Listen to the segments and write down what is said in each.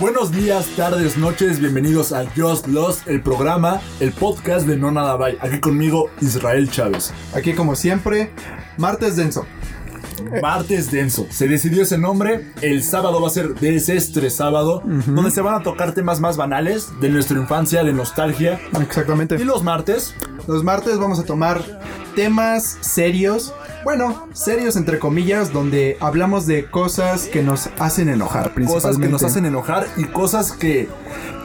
Buenos días, tardes, noches, bienvenidos a Just Lost, el programa, el podcast de No Nada Bye. Aquí conmigo Israel Chávez. Aquí como siempre, martes denso. Martes Denso. Se decidió ese nombre. El sábado va a ser Desestre Sábado, donde se van a tocar temas más banales de nuestra infancia, de nostalgia. Exactamente. Y los martes, Los martes vamos a tomar temas serios. Bueno, serios entre comillas, donde hablamos de cosas que nos hacen enojar, principalmente. cosas que nos hacen enojar y cosas que,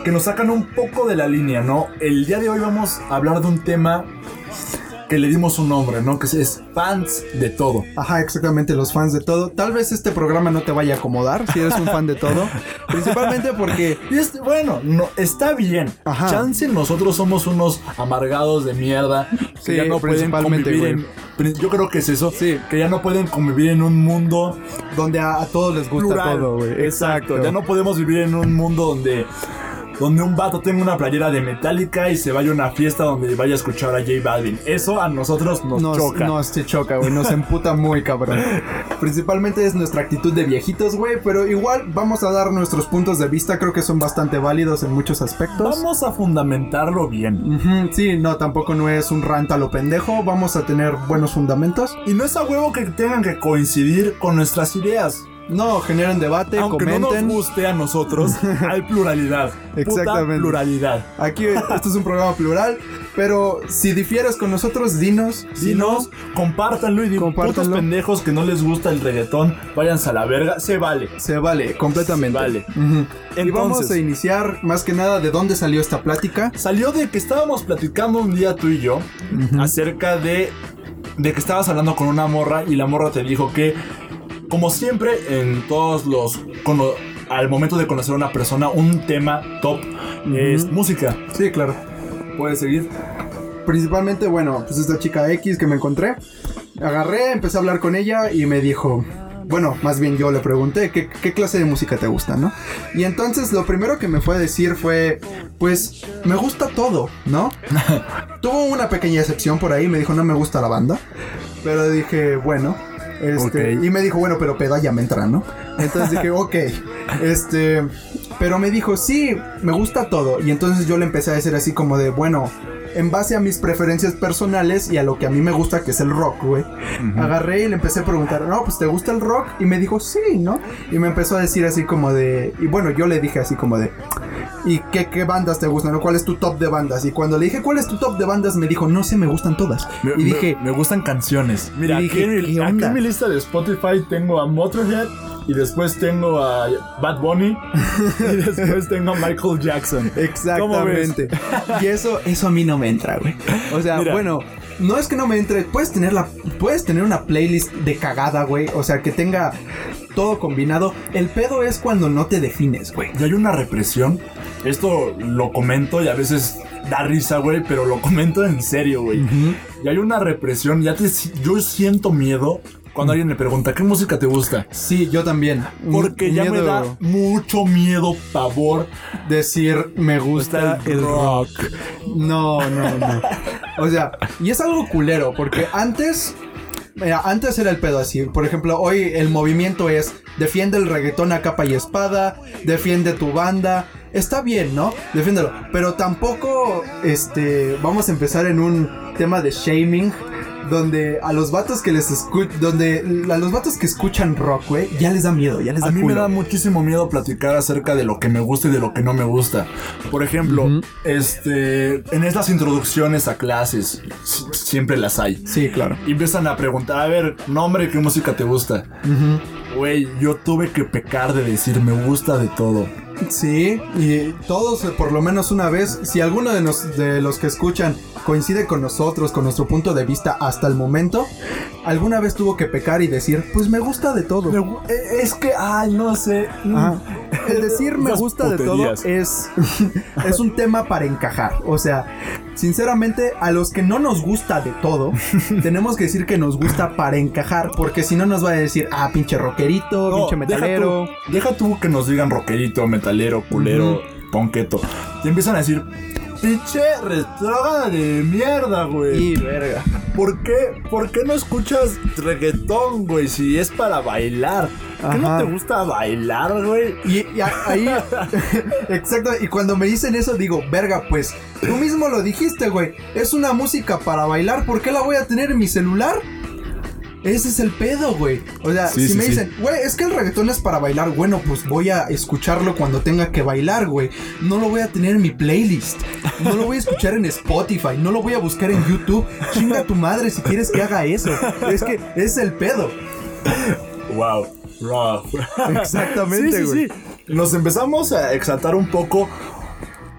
que nos sacan un poco de la línea, ¿no? El día de hoy vamos a hablar de un tema que le dimos un nombre, ¿no? Que es fans de todo. Ajá, exactamente, los fans de todo. Tal vez este programa no te vaya a acomodar si eres un fan de todo. Principalmente porque este, bueno, no, está bien. Ajá. Chance nosotros somos unos amargados de mierda que Sí, ya no pueden principalmente, convivir en, Yo creo que es eso. Sí. Que ya no pueden convivir en un mundo donde a, a todos les gusta plural. todo, güey. Exacto. Ya no podemos vivir en un mundo donde donde un vato tenga una playera de Metallica y se vaya a una fiesta donde vaya a escuchar a J Balvin. Eso a nosotros nos, nos, choca. Nos te choca, güey. Nos emputa muy cabrón. Principalmente es nuestra actitud de viejitos, güey. Pero igual vamos a dar nuestros puntos de vista. Creo que son bastante válidos en muchos aspectos. Vamos a fundamentarlo bien. Ujú, sí, no, tampoco no es un rant a lo pendejo. Vamos a tener buenos fundamentos. Y no es a huevo que tengan que coincidir con nuestras ideas. No, generen debate, Aunque no comenten. nos guste a nosotros, hay pluralidad. Puta Exactamente. pluralidad. Aquí esto es un programa plural. Pero si difieres con nosotros, dinos. Si no, compártanlo y digo, putos pendejos que no les gusta el reggaetón, váyanse a la verga, se vale. Se vale, completamente. Se vale. Ujú. y vamos Entonces- a iniciar más que nada de dónde salió esta plática. Salió de que estábamos platicando un día tú y yo acerca de, de que estabas hablando con una morra y la morra te dijo que, como siempre, en todos los... cono- al momento de conocer a una persona, un tema top es música. Sí, claro. ¿Puedes seguir? Principalmente, bueno, pues esta chica X que me encontré. Agarré, empecé a hablar con ella y me dijo. Bueno, más bien yo le pregunté ¿qué, qué clase de música te gusta, ¿no? Y entonces lo primero que me fue a decir fue, pues me gusta todo, ¿no? Tuvo una pequeña excepción por ahí, me dijo no me gusta la banda, pero dije, bueno, este, y me dijo, bueno, pero peda ya me entra, ¿no? Entonces dije, ok, este, pero me dijo, sí, me gusta todo, y entonces yo le empecé a decir así como de, bueno, en base a mis preferencias personales y a lo que a mí me gusta, que es el rock, güey. Agarré y le empecé a preguntar, no, pues te gusta el rock? Y me dijo, sí, ¿no? Y me empezó a decir así como de, y bueno, yo le dije así como de, ¿y qué, qué bandas te gustan? ¿no? ¿Cuál es tu top de bandas? Y cuando le dije, ¿cuál es tu top de bandas? Me dijo, no sé, me gustan todas. Me, y dije, me, me gustan canciones. Mira, dije, aquí, en mi, ¿qué aquí onda? en mi lista de Spotify tengo a Motorhead y después tengo a Bad Bunny y después tengo a Michael Jackson. ¿Cómo ves? Exactamente. Y eso, eso a mí no me entra, güey. O sea, Mira. bueno, no es que no me entre. Puedes tener la, puedes tener una playlist de cagada, güey. O sea, que tenga todo combinado. El pedo es cuando no te defines, güey. Y hay una represión. Esto lo comento y a veces da risa, güey, pero lo comento en serio, güey. Y hay una represión. Ya te, yo siento miedo cuando alguien me pregunta, ¿qué música te gusta? Sí, yo también. Porque ya me da mucho miedo, pavor. decir me gusta el rock. No, no, no. O sea, y es algo culero, porque antes. Mira, antes era el pedo así. Por ejemplo, hoy el movimiento es defiende el reggaetón a capa y espada, defiende tu banda. Está bien, ¿no? Defiéndelo. Pero tampoco, este, vamos a empezar en un tema de shaming. Donde a los vatos que les escuchan, donde a los vatos que escuchan rock, güey, ya les da miedo, ya les da A mí me da muchísimo miedo platicar acerca de lo que me gusta y de lo que no me gusta. Por ejemplo, este, en estas introducciones a clases, si- siempre las hay. Sí, claro. Y empiezan a preguntar, a ver, nombre, ¿qué música te gusta? Güey, yo tuve que pecar de decir, me gusta de todo. Sí, y todos eh, por lo menos una vez, si alguno de, nos- de los que escuchan coincide con nosotros, con nuestro punto de vista hasta el momento, alguna vez tuvo que pecar y decir, pues me gusta de todo. Me eh, es que, ay, no sé. mm, Ajá. El decir me gusta de todo es, es un tema para encajar. O sea, sinceramente, a los que no nos gusta de todo, tenemos que decir que nos gusta para encajar, porque si no nos va a decir, ah, pinche rockerito, No, pinche metalero. Deja tú, deja tú que nos digan rockerito, metalero, culero, ponqueto. Y empiezan a decir, pinche retrógrada de mierda, güey. Y verga. ¿Por qué, ¿Por qué no escuchas reggaetón, güey? Si es para bailar. ¿Qué no Ajá. te gusta bailar, güey? Y, y a- ahí, exacto, y cuando me dicen eso digo, verga, pues tú mismo lo dijiste, güey, es una música para bailar, ¿por qué la voy a tener en mi celular? Ese es el pedo, güey. O sea, Sí, si sí, me dicen, güey, es que el reggaetón es para bailar, bueno, pues voy a escucharlo cuando tenga que bailar, güey. No lo voy a tener en mi playlist. No lo voy a escuchar en Spotify. No lo voy a buscar en YouTube. Chinga tu madre si quieres que haga eso. Es que es el pedo. Wow. Exactamente, sí, güey. sí, sí. Nos empezamos a exaltar un poco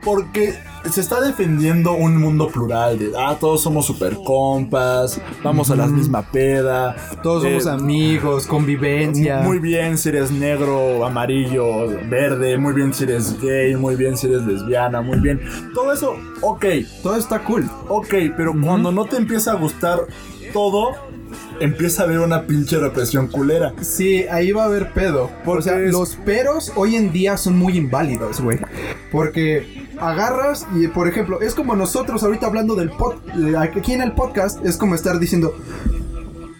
porque se está defendiendo un mundo plural de, ah, todos somos super compas, vamos a la misma peda. Todos eh, somos amigos, convivencia. Muy bien si eres negro, amarillo, verde, muy bien si eres gay, muy bien si eres lesbiana, muy bien. Todo eso, ok, Todo está cool. ok, pero cuando no te empieza a gustar todo, empieza a haber una pinche represión culera. Sí, ahí va a haber pedo. Porque o sea, es- los peros hoy en día son muy inválidos, güey. Porque agarras y, por ejemplo, es como nosotros ahorita hablando del pod, aquí en el podcast, es como estar diciendo,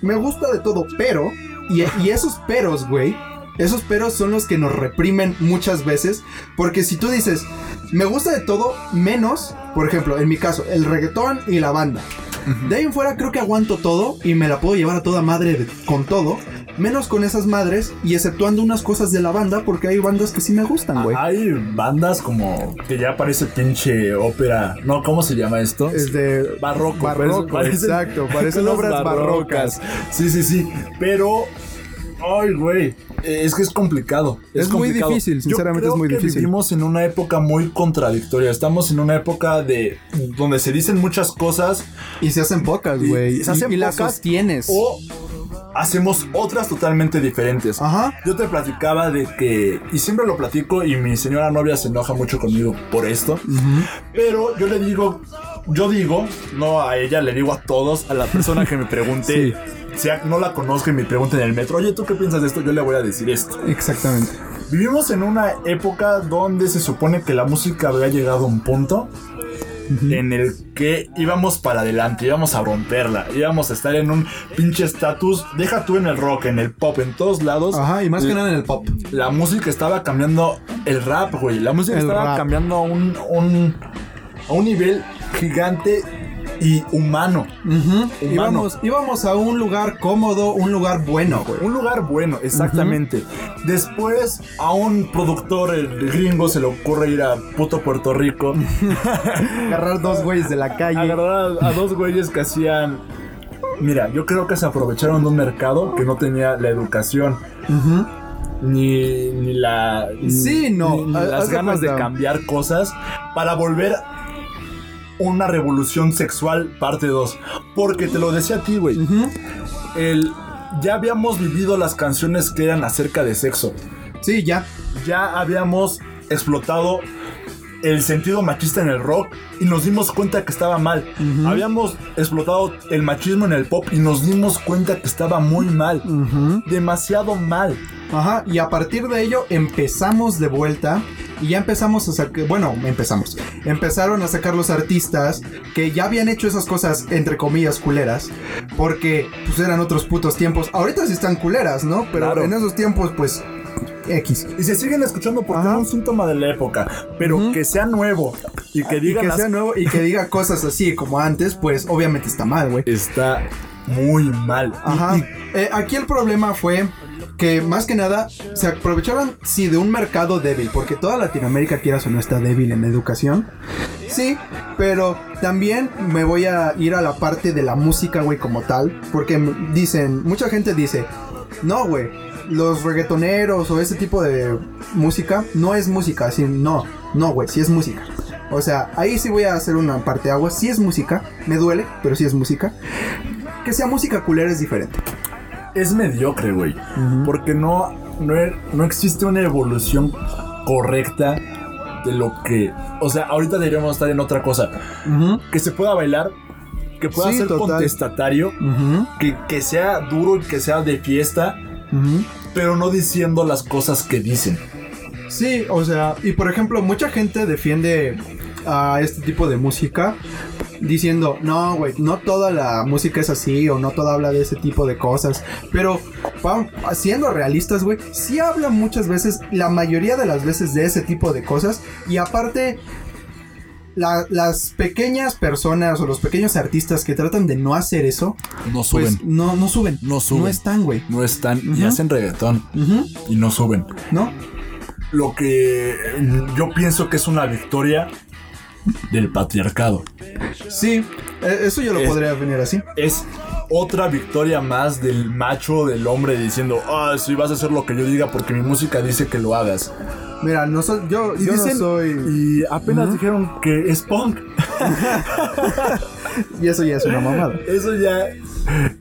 me gusta de todo, pero, y, y esos peros, güey, esos peros son los que nos reprimen muchas veces. Porque si tú dices, me gusta de todo, menos, por ejemplo, en mi caso, el reggaetón y la banda. De ahí en fuera creo que aguanto todo y me la puedo llevar a toda madre de- con todo. Menos con esas madres y exceptuando unas cosas de la banda porque hay bandas que sí me gustan, güey. Hay bandas como que ya parece pinche ópera. No, ¿cómo se llama esto? Es de barroco. Barroco, exacto, parecen obras barrocas. Sí, sí, sí. Pero, ay, güey, eh, es que es complicado. Es muy complicado. difícil, Yo sinceramente creo es muy que difícil. Vivimos en una época muy contradictoria. Estamos en una época de donde se dicen muchas cosas Y se hacen pocas, güey. y se hacen y las pocas, sostienes. o hacemos otras totalmente diferentes. Ajá. Yo te platicaba de que, y siempre lo platico y mi señora novia se enoja mucho conmigo por esto, pero yo le digo, yo digo, no a ella, le digo a todos, a la persona que me pregunte, si no la conozco y me pregunte en el metro, oye, ¿tú qué piensas de esto? Yo le voy a decir esto. Exactamente. Vivimos en una época donde se supone que la música había llegado a un punto en el que íbamos para adelante, íbamos a romperla, íbamos a estar en un pinche estatus, deja tú en el rock, en el pop, en todos lados. Ajá, y más que nada en el pop. La música estaba cambiando el rap, güey. La música El estaba rap. cambiando un, un- a un nivel gigante y humano. Ujú. íbamos, íbamos a un lugar cómodo, un lugar bueno, güey. Un lugar bueno, exactamente. Después a un productor el gringo se le ocurre ir a puto Puerto Rico. Agarrar dos güeyes de la calle. agarrar a, a dos güeyes que hacían. Mira, yo creo que se aprovecharon de un mercado que no tenía la educación. Ni, ni la. Sí, no, ni- ni haz- las ganas de cambiar cosas para volver una revolución sexual parte 2. Porque te lo decía a ti, güey. El. Ya habíamos vivido las canciones que eran acerca de sexo. Sí, ya. Ya habíamos explotado el sentido machista en el rock y nos dimos cuenta que estaba mal. Habíamos explotado el machismo en el pop y nos dimos cuenta que estaba muy mal. Demasiado mal. Ajá, y a partir de ello empezamos de vuelta y ya empezamos a sacar, bueno, empezamos, empezaron a sacar los artistas que ya habían hecho esas cosas entre comillas culeras, porque pues eran otros putos tiempos. Ahorita sí están culeras, ¿no? Pero Claro. en esos tiempos pues X. Y se siguen escuchando porque Ajá. es un síntoma de la época. Pero que sea nuevo y que Y diga que las- sea nuevo y que diga cosas así como antes, pues obviamente está mal, güey. Está muy mal. Y- Ajá. y Eh, aquí el problema fue que más que nada se aprovechaban, sí, de un mercado débil, porque toda Latinoamérica, quieras o no, está débil en educación. Sí, pero también me voy a ir a la parte de la música, güey, como tal, porque dicen, mucha gente dice, no, güey, los reggaetoneros o ese tipo de música no es música, así, no, no, güey, sí es música. O sea, ahí sí voy a hacer una parte agua, sí es música, me duele, pero sí es música. Que sea música culera es diferente. Es mediocre, güey. Porque no, no, e- no existe una evolución correcta de lo que. O sea, ahorita deberíamos estar en otra cosa. Que se pueda bailar, que pueda Sí, ser total. contestatario, que, que sea duro y que sea de fiesta, pero no diciendo las cosas que dicen. Sí, o sea, y por ejemplo, mucha gente defiende a este tipo de música diciendo, no, güey, no toda la música es así o no toda habla de ese tipo de cosas. Pero, vamos, siendo realistas, güey, sí habla muchas veces, la mayoría de las veces de ese tipo de cosas. Y aparte, la- las pequeñas personas o los pequeños artistas que tratan de no hacer eso, No suben. pues no, no suben. No suben. No están, güey. no están y Ujú. hacen reggaetón y no suben. ¿No? Lo que yo pienso que es una victoria del patriarcado. Sí, eh, eso yo lo Es- podría definir así. Es otra victoria más del macho, del hombre diciendo, ah, sí, vas a hacer lo que yo diga porque mi música dice que lo hagas. Mira, no soy, yo, yo dicen- no soy. Y apenas dijeron que es punk. Y eso ya es una mamada. Eso ya.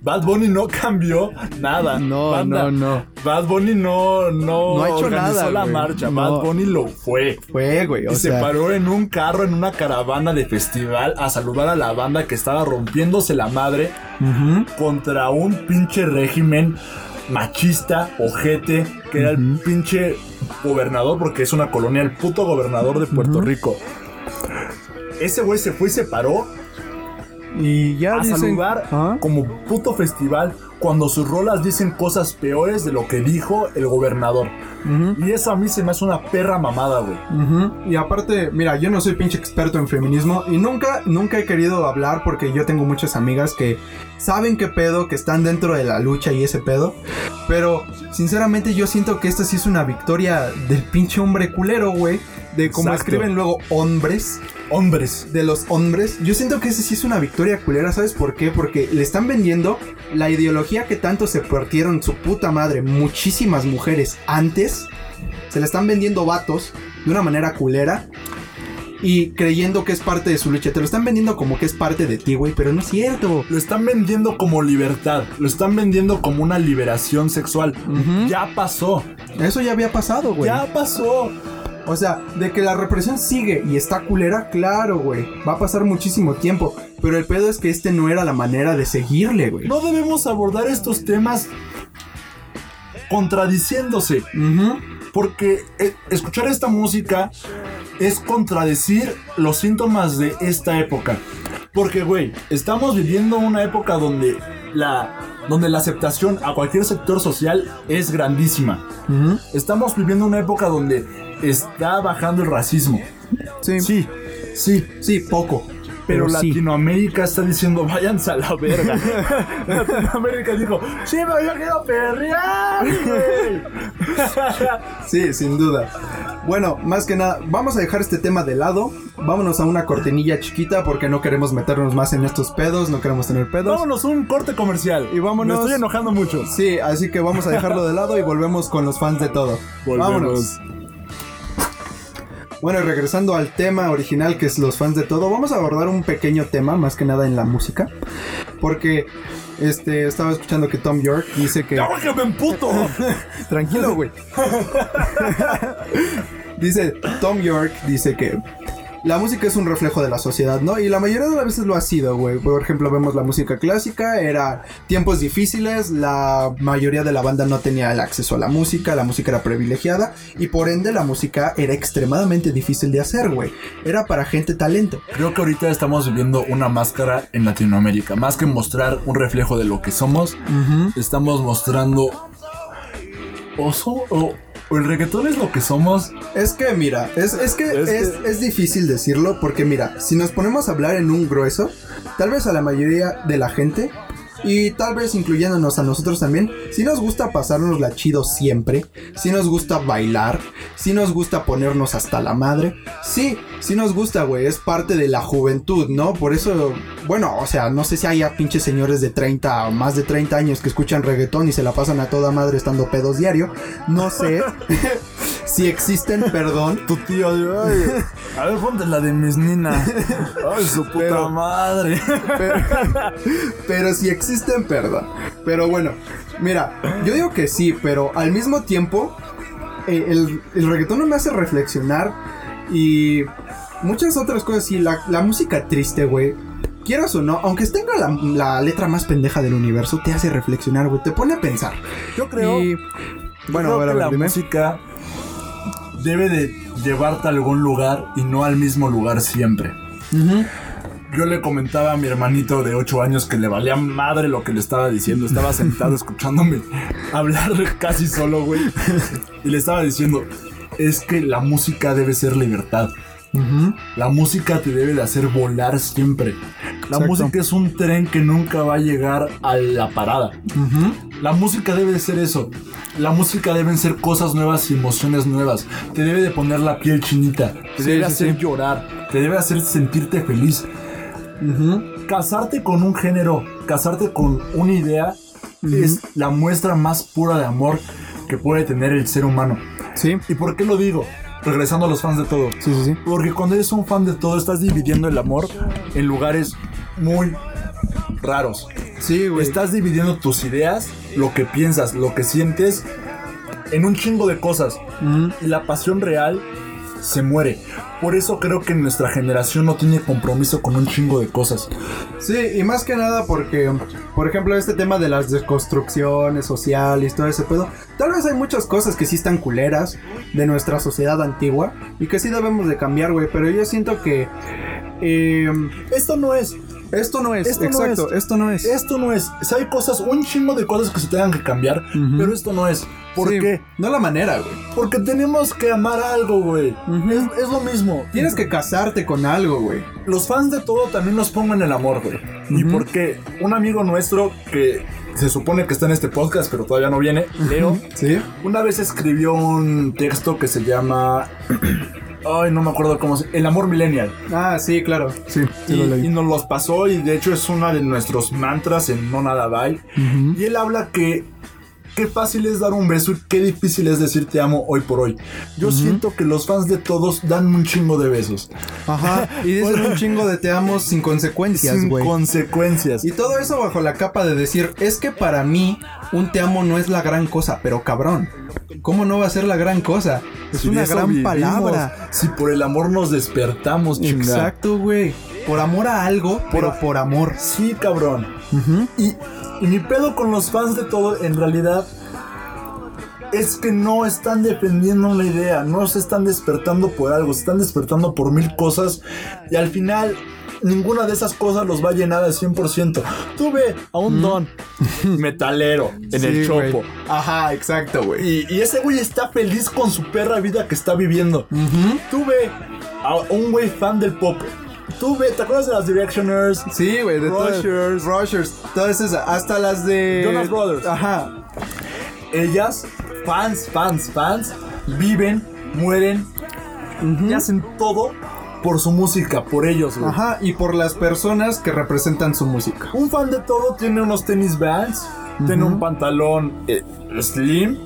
Bad Bunny no cambió nada. No, no, no. Bad Bunny no, no, No ha hecho organizó nada, la güey. marcha. No. Bad Bunny lo fue. Fue, güey. O y se paró en un carro, en una caravana de festival, a saludar a la banda que estaba rompiéndose la madre contra un pinche régimen machista, ojete, que era el pinche gobernador, porque es una colonia, el puto gobernador de Puerto Rico. Ese güey se fue y se paró Y ya a dicen. saludar ¿Ah? como puto festival cuando sus rolas dicen cosas peores de lo que dijo el gobernador. Y eso a mí se me hace una perra mamada, güey. Y aparte, mira, yo no soy pinche experto en feminismo y nunca, nunca he querido hablar porque yo tengo muchas amigas que saben qué pedo, que están dentro de la lucha y ese pedo. Pero, sinceramente, yo siento que esta sí es una victoria del pinche hombre culero, güey. De Exacto. escriben luego hombres. Hombres. de los hombres, yo siento que ese sí es una victoria culera, ¿sabes por qué? Porque le están vendiendo la ideología que tanto se partieron su puta madre muchísimas mujeres antes, se la están vendiendo vatos de una manera culera y creyendo que es parte de su lucha, te lo están vendiendo como que es parte de ti, güey, pero no es cierto. Lo están vendiendo como libertad. Lo están vendiendo como una liberación sexual. Ya pasó. Eso ya había pasado, güey. Ya pasó. O sea, de que la represión sigue y está culera, claro, güey. Va a pasar muchísimo tiempo. Pero el pedo es que este no era la manera de seguirle, güey. No debemos abordar estos temas contradiciéndose. Porque eh, escuchar esta música es contradecir los síntomas de esta época. Porque, güey, estamos viviendo una época donde la, donde la aceptación a cualquier sector social es grandísima. Estamos viviendo una época donde está bajando el racismo. Sí. Sí, sí. Sí, poco. Pero, Pero sí. Latinoamérica está diciendo, váyanse a la verga. Latinoamérica dijo, sí, pero yo quiero perrear. Sí, sin duda. Bueno, más que nada, vamos a dejar este tema de lado. Vámonos a una cortinilla chiquita porque no queremos meternos más en estos pedos, no queremos tener pedos. Vámonos, un corte comercial. Y vámonos. Me estoy enojando mucho. Sí, así que vamos a dejarlo de lado y volvemos con los fans de todo. Vámonos. Bueno, regresando al tema original que es los fans de todo, vamos a abordar un pequeño tema, más que nada en la música. Porque este estaba escuchando que Tom York dice que. ¡Ya, que me emputo! Tranquilo, güey. dice, Tom York dice que la música es un reflejo de la sociedad, ¿no? Y la mayoría de las veces lo ha sido, güey. Por ejemplo, vemos la música clásica, era tiempos difíciles, la mayoría de la banda no tenía el acceso a la música, la música era privilegiada y por ende la música era extremadamente difícil de hacer, güey. Era para gente talento. Creo que ahorita estamos viviendo una máscara en Latinoamérica. Más que mostrar un reflejo de lo que somos, estamos mostrando. O, so- o- o el reggaetón es lo que somos. Es que mira, es, es que Es es, que- es difícil decirlo porque mira, si nos ponemos a hablar en un grueso, tal vez a la mayoría de la gente y tal vez incluyéndonos a nosotros también, si nos gusta pasarnos la chido siempre, si nos gusta bailar, si nos gusta ponernos hasta la madre, sí, sí nos gusta, güey, es parte de la juventud, ¿no? Por eso, bueno, o sea, no sé si haya pinches señores de 30 o más de 30 años que escuchan reggaetón y se la pasan a toda madre estando pedos diario, no sé si existen, perdón. Tu tío, ay, a ver, ponte la de mis Nina. Ay, su puta Pero- madre. Pero, pero si existen, perdón. Pero bueno, mira, yo digo que sí, pero al mismo tiempo, eh, el, el reggaetón no me hace reflexionar y muchas otras cosas. Sí, la, la música triste, güey. Quieras o no, aunque tenga la, la letra más pendeja del universo, te hace reflexionar, güey. Te pone a pensar. Yo creo. Y, bueno, creo a ver, a ver, la dime. música debe de llevarte a algún lugar y no al mismo lugar siempre. Yo le comentaba a mi hermanito de 8 años que le valía madre lo que le estaba diciendo. Estaba sentado escuchándome hablar casi solo, güey. Y le estaba diciendo, es que la música debe ser libertad. La música te debe de hacer volar siempre. La Exacto. música es un tren que nunca va a llegar a la parada. La música debe de ser eso. La música deben ser cosas nuevas y emociones nuevas. Te debe de poner la piel chinita. Te Sí, debe sí, hacer sí. llorar. Te debe hacer sentirte feliz. Casarte con un género, casarte con una idea, es la muestra más pura de amor que puede tener el ser humano. Sí, ¿Y por qué lo digo? Regresando a los fans de todo. sí, sí, sí. Porque cuando eres un fan de todo, estás dividiendo el amor en lugares muy raros. Sí, güey. Estás dividiendo tus ideas, lo que piensas, lo que sientes, en un chingo de cosas. Y la pasión real se muere. Por eso creo que nuestra generación no tiene compromiso con un chingo de cosas. Sí, y más que nada porque, por ejemplo, este tema de las desconstrucciones sociales, todo ese pedo, tal vez hay muchas cosas que sí están culeras de nuestra sociedad antigua y que sí debemos de cambiar, güey, pero yo siento que eh, Esto no es. Esto no es, Esto no exacto, es. esto no es. Esto no es. O sea, hay cosas, un chingo de cosas que se tengan que cambiar, pero esto no es. ¿Por Sí, qué? No la manera, güey. Porque tenemos que amar algo, güey. Es, es lo mismo. Tienes que casarte con algo, güey. Los fans de todo también nos pongan el amor, güey. Y porque un amigo nuestro que se supone que está en este podcast, pero todavía no viene, Leo, Sí. una vez escribió un texto que se llama. Ay, no me acuerdo cómo se. El amor millennial. Ah, sí, claro. Sí, sí y, lo leí. y nos los pasó, y de hecho es una de nuestros mantras en No Nada Bye. Y él habla que qué fácil es dar un beso y qué difícil es decir te amo hoy por hoy. Yo siento que los fans de todos dan un chingo de besos. Ajá. Y dicen un chingo de te amo sin consecuencias, sin güey. consecuencias. Y todo eso bajo la capa de decir, es que para mí un te amo no es la gran cosa, pero cabrón, ¿cómo no va a ser la gran cosa? Es Si una gran vivimos, palabra. Si por el amor nos despertamos, chinga. Exacto, güey. Por amor a algo, pero Por- amor. Sí, cabrón. Ujú. Y, y mi pedo con los fans de todo, en realidad, es que no están defendiendo una idea, no se están despertando por algo, se están despertando por mil cosas y al final ninguna de esas cosas los va a llenar al 100%. Tú ve a un don metalero en Sí, el chopo. Ajá, exacto, güey. Y, y ese güey está feliz con su perra vida que está viviendo. Ujú. Tú ve a un güey fan del pop. Tú ¿te acuerdas de las Directioners? Sí, güey, de todas- Rushers. Rushers, todas esas, hasta las de Jonas Brothers. Ajá. ellas, fans, fans, fans, viven, mueren y hacen todo por su música, por ellos, güey. Ajá, y por las personas que representan su música. Un fan de todo tiene unos tenis Vans, tiene un pantalón eh, slim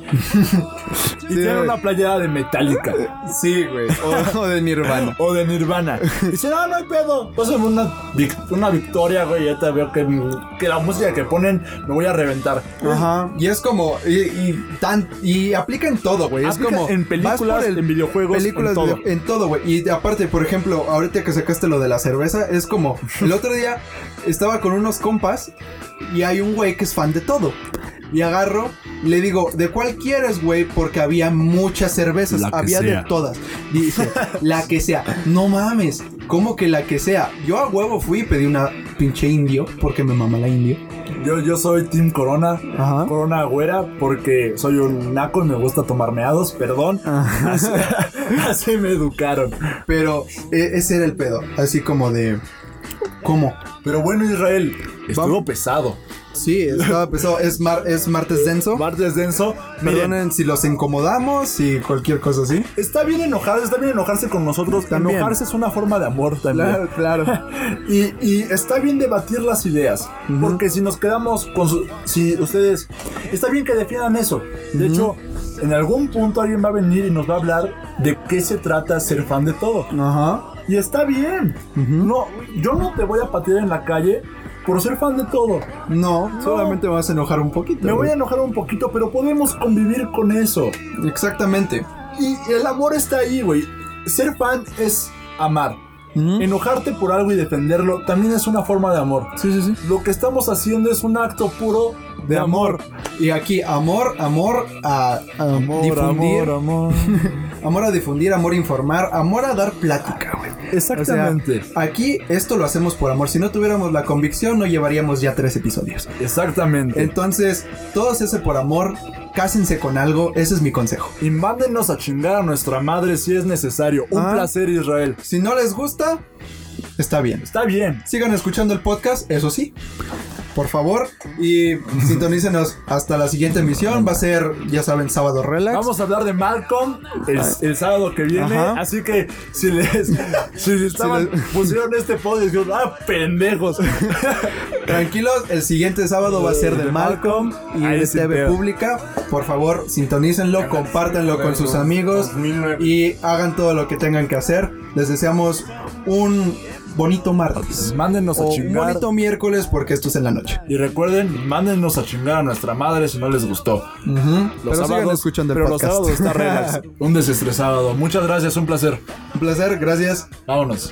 y tiene una playera de Metallica Sí, güey. O, o de Nirvana. o de Nirvana. Y dice, no, no hay pedo. Pásame una, vic- una victoria, güey. Ya te veo que, que la música que ponen me voy a reventar. Ajá. Y es como. Y, y tan. Y aplica en todo, güey. Es Aplica como. en películas, en videojuegos, películas, en todo. video- en todo, güey. Y aparte, por ejemplo, ahorita que sacaste lo de la cerveza, es como. El otro día estaba con unos compas. Y hay un güey que es fan de todo. Y agarro, y le digo, ¿de cuál quieres, güey? Porque había muchas cervezas, La había sea. de todas. Dice, la que sea. No mames, ¿cómo que la que sea? Yo a huevo fui y pedí una pinche indio, porque me mama la indio. Yo, yo soy Team Corona. Ajá. Corona güera porque soy un naco y me gusta tomar meados, perdón. Así, así me educaron. Pero e- ese era el pedo, así como de... ¿Cómo? Pero bueno, Israel, estuvo pesado. Sí, estaba pesado. Es, mar- es martes denso. Martes denso. Miren, Perdonen si los incomodamos y cualquier cosa así. está bien enojarse, está bien enojarse con nosotros. También. Enojarse es una forma de amor también. claro. Y, y está bien debatir las ideas. Porque si nos quedamos con su. Si ustedes. Está bien que defiendan eso. De hecho, en algún punto alguien va a venir y nos va a hablar de qué se trata ser fan de todo. Ajá. Y está bien. No, yo no te voy a patear en la calle por ser fan de todo. No, solamente me vas a enojar un poquito. Me voy a enojar un poquito, pero podemos convivir con eso. Exactamente. Y el amor está ahí, güey. Ser fan es amar. Enojarte por algo y defenderlo también es una forma de amor. Sí, sí, sí. Lo que estamos haciendo es un acto puro de amor. Y aquí, amor, amor a, a difundir. amor. Amor a difundir, amor a informar, amor a dar plática, güey. Exactamente. O sea, aquí esto lo hacemos por amor. Si no tuviéramos la convicción, no llevaríamos ya tres episodios. Exactamente. Entonces, todos ese por amor, cásense con algo. Ese es mi consejo. y mándenos a chingar a nuestra madre si es necesario. Un Ah. placer, Israel. Si no les gusta, está bien. Está bien. Sigan escuchando el podcast, eso sí. Por favor. Y sintonícenos hasta la siguiente emisión. Va a ser, ya saben, sábado relax. Vamos a hablar de Malcolm el, el sábado que viene. Ajá. Así que si les si estaban, les- pusieron este podcast, dijeron, ah, pendejos. Tranquilos, el siguiente sábado va a ser de De Malcolm y Ahí de TV. Pública. Por favor, sintonícenlo, compártanlo con sus amigos y hagan todo lo que tengan que hacer. Les deseamos un bonito martes. Mándenos a O chingar. bonito miércoles porque esto es en la noche. Y recuerden, mándenos a chingar a nuestra madre si no les gustó. Los Pero sigan escuchando el pero podcast. los sábados está relax. Un desestresado. Muchas gracias, un placer. un placer, gracias. Vámonos.